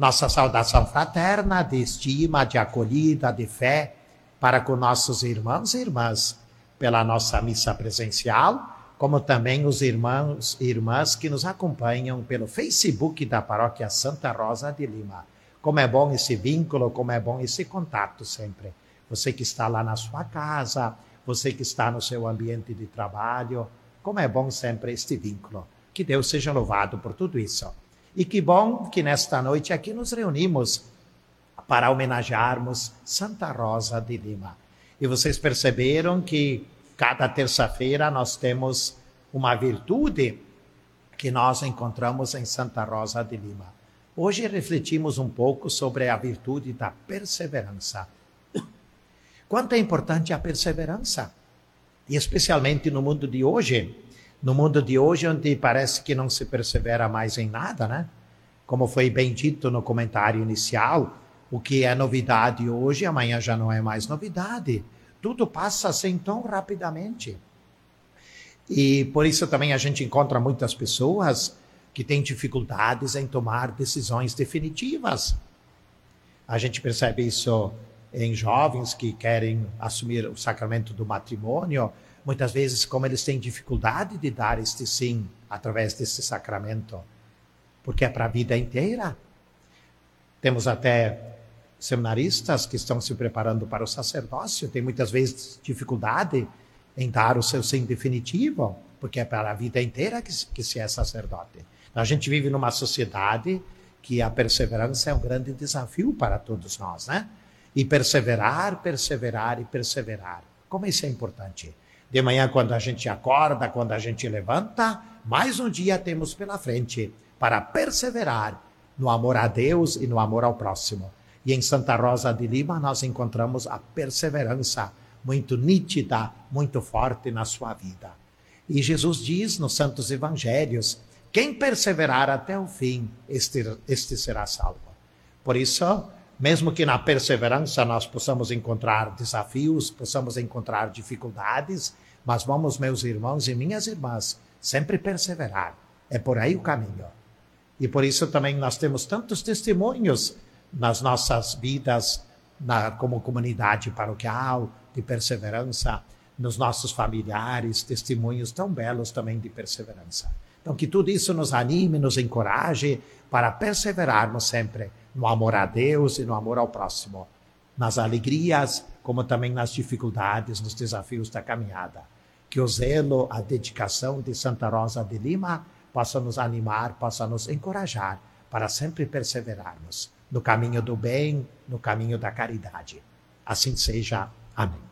Nossa saudação fraterna de estima, de acolhida, de fé para com nossos irmãos e irmãs pela nossa missa presencial, como também os irmãos e irmãs que nos acompanham pelo Facebook da Paróquia Santa Rosa de Lima. Como é bom esse vínculo, como é bom esse contato sempre. Você que está lá na sua casa, você que está no seu ambiente de trabalho, como é bom sempre este vínculo. Que Deus seja louvado por tudo isso. E que bom que nesta noite aqui nos reunimos para homenagearmos Santa Rosa de Lima. E vocês perceberam que cada terça-feira nós temos uma virtude que nós encontramos em Santa Rosa de Lima. Hoje refletimos um pouco sobre a virtude da perseverança. Quanto é importante a perseverança? E especialmente no mundo de hoje, no mundo de hoje onde parece que não se persevera mais em nada, né? Como foi bem dito no comentário inicial, o que é novidade hoje, amanhã já não é mais novidade. Tudo passa assim tão rapidamente. E por isso também a gente encontra muitas pessoas que têm dificuldades em tomar decisões definitivas. A gente percebe isso em jovens que querem assumir o sacramento do matrimônio, muitas vezes como eles têm dificuldade de dar este sim através desse sacramento, porque é para a vida inteira. Temos até seminaristas que estão se preparando para o sacerdócio têm muitas vezes dificuldade em dar o seu sim definitivo, porque é para a vida inteira que, que se é sacerdote. A gente vive numa sociedade que a perseverança é um grande desafio para todos nós, né? E perseverar, perseverar e perseverar. Como isso é importante. De manhã, quando a gente acorda, quando a gente levanta, mais um dia temos pela frente para perseverar no amor a Deus e no amor ao próximo. E em Santa Rosa de Lima nós encontramos a perseverança muito nítida, muito forte na sua vida. E Jesus diz nos Santos Evangelhos: quem perseverar até o fim, este, este será salvo. Por isso, mesmo que na perseverança nós possamos encontrar desafios, possamos encontrar dificuldades, mas vamos, meus irmãos e minhas irmãs, sempre perseverar. É por aí o caminho. E por isso também nós temos tantos testemunhos nas nossas vidas na, como comunidade paroquial, de perseverança, nos nossos familiares, testemunhos tão belos também de perseverança. Então, que tudo isso nos anime, nos encoraje para perseverarmos sempre no amor a Deus e no amor ao próximo, nas alegrias, como também nas dificuldades, nos desafios da caminhada. Que o zelo, a dedicação de Santa Rosa de Lima possa nos animar, possa nos encorajar para sempre perseverarmos no caminho do bem, no caminho da caridade. Assim seja. Amém.